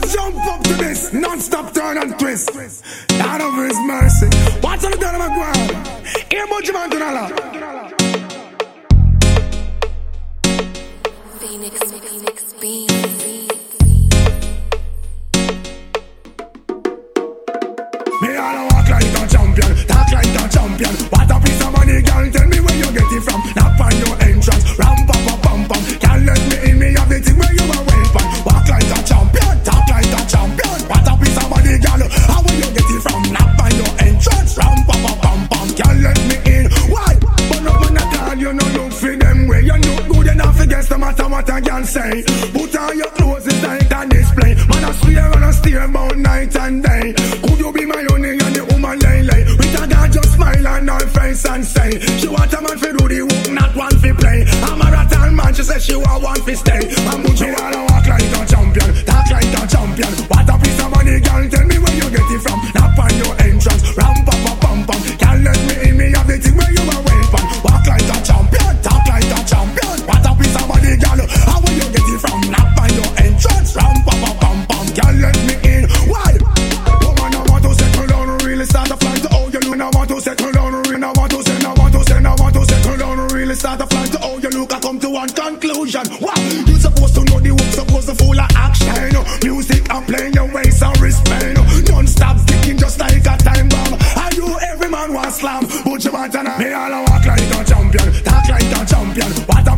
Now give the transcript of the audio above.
jump up to this, non-stop turn and twist. God of His mercy. Watch on the turn of my ground. Here, Bunch Man Tunala. Phoenix, Phoenix, Beats. Me all walk like a champion, can say. Put on your clothes, it's like a display. Man, I swear and I steer about night and day. Could you be my only and the woman lay lay? With a girl just smile on her face and say She want a man fi do the work, not one fi play I'm a rattle man, she say she want one fi stay settle down real. I want to say, I want to say, I want to settle down really. Start a plan to how you look. I come to one conclusion. What? You supposed to know the work, supposed to full of action. Music I'm playing your ways and respect. Non-stop sticking just like a time bomb. I do every man one slam, but you want to know. Me all I walk like a champion, talk like a champion. What a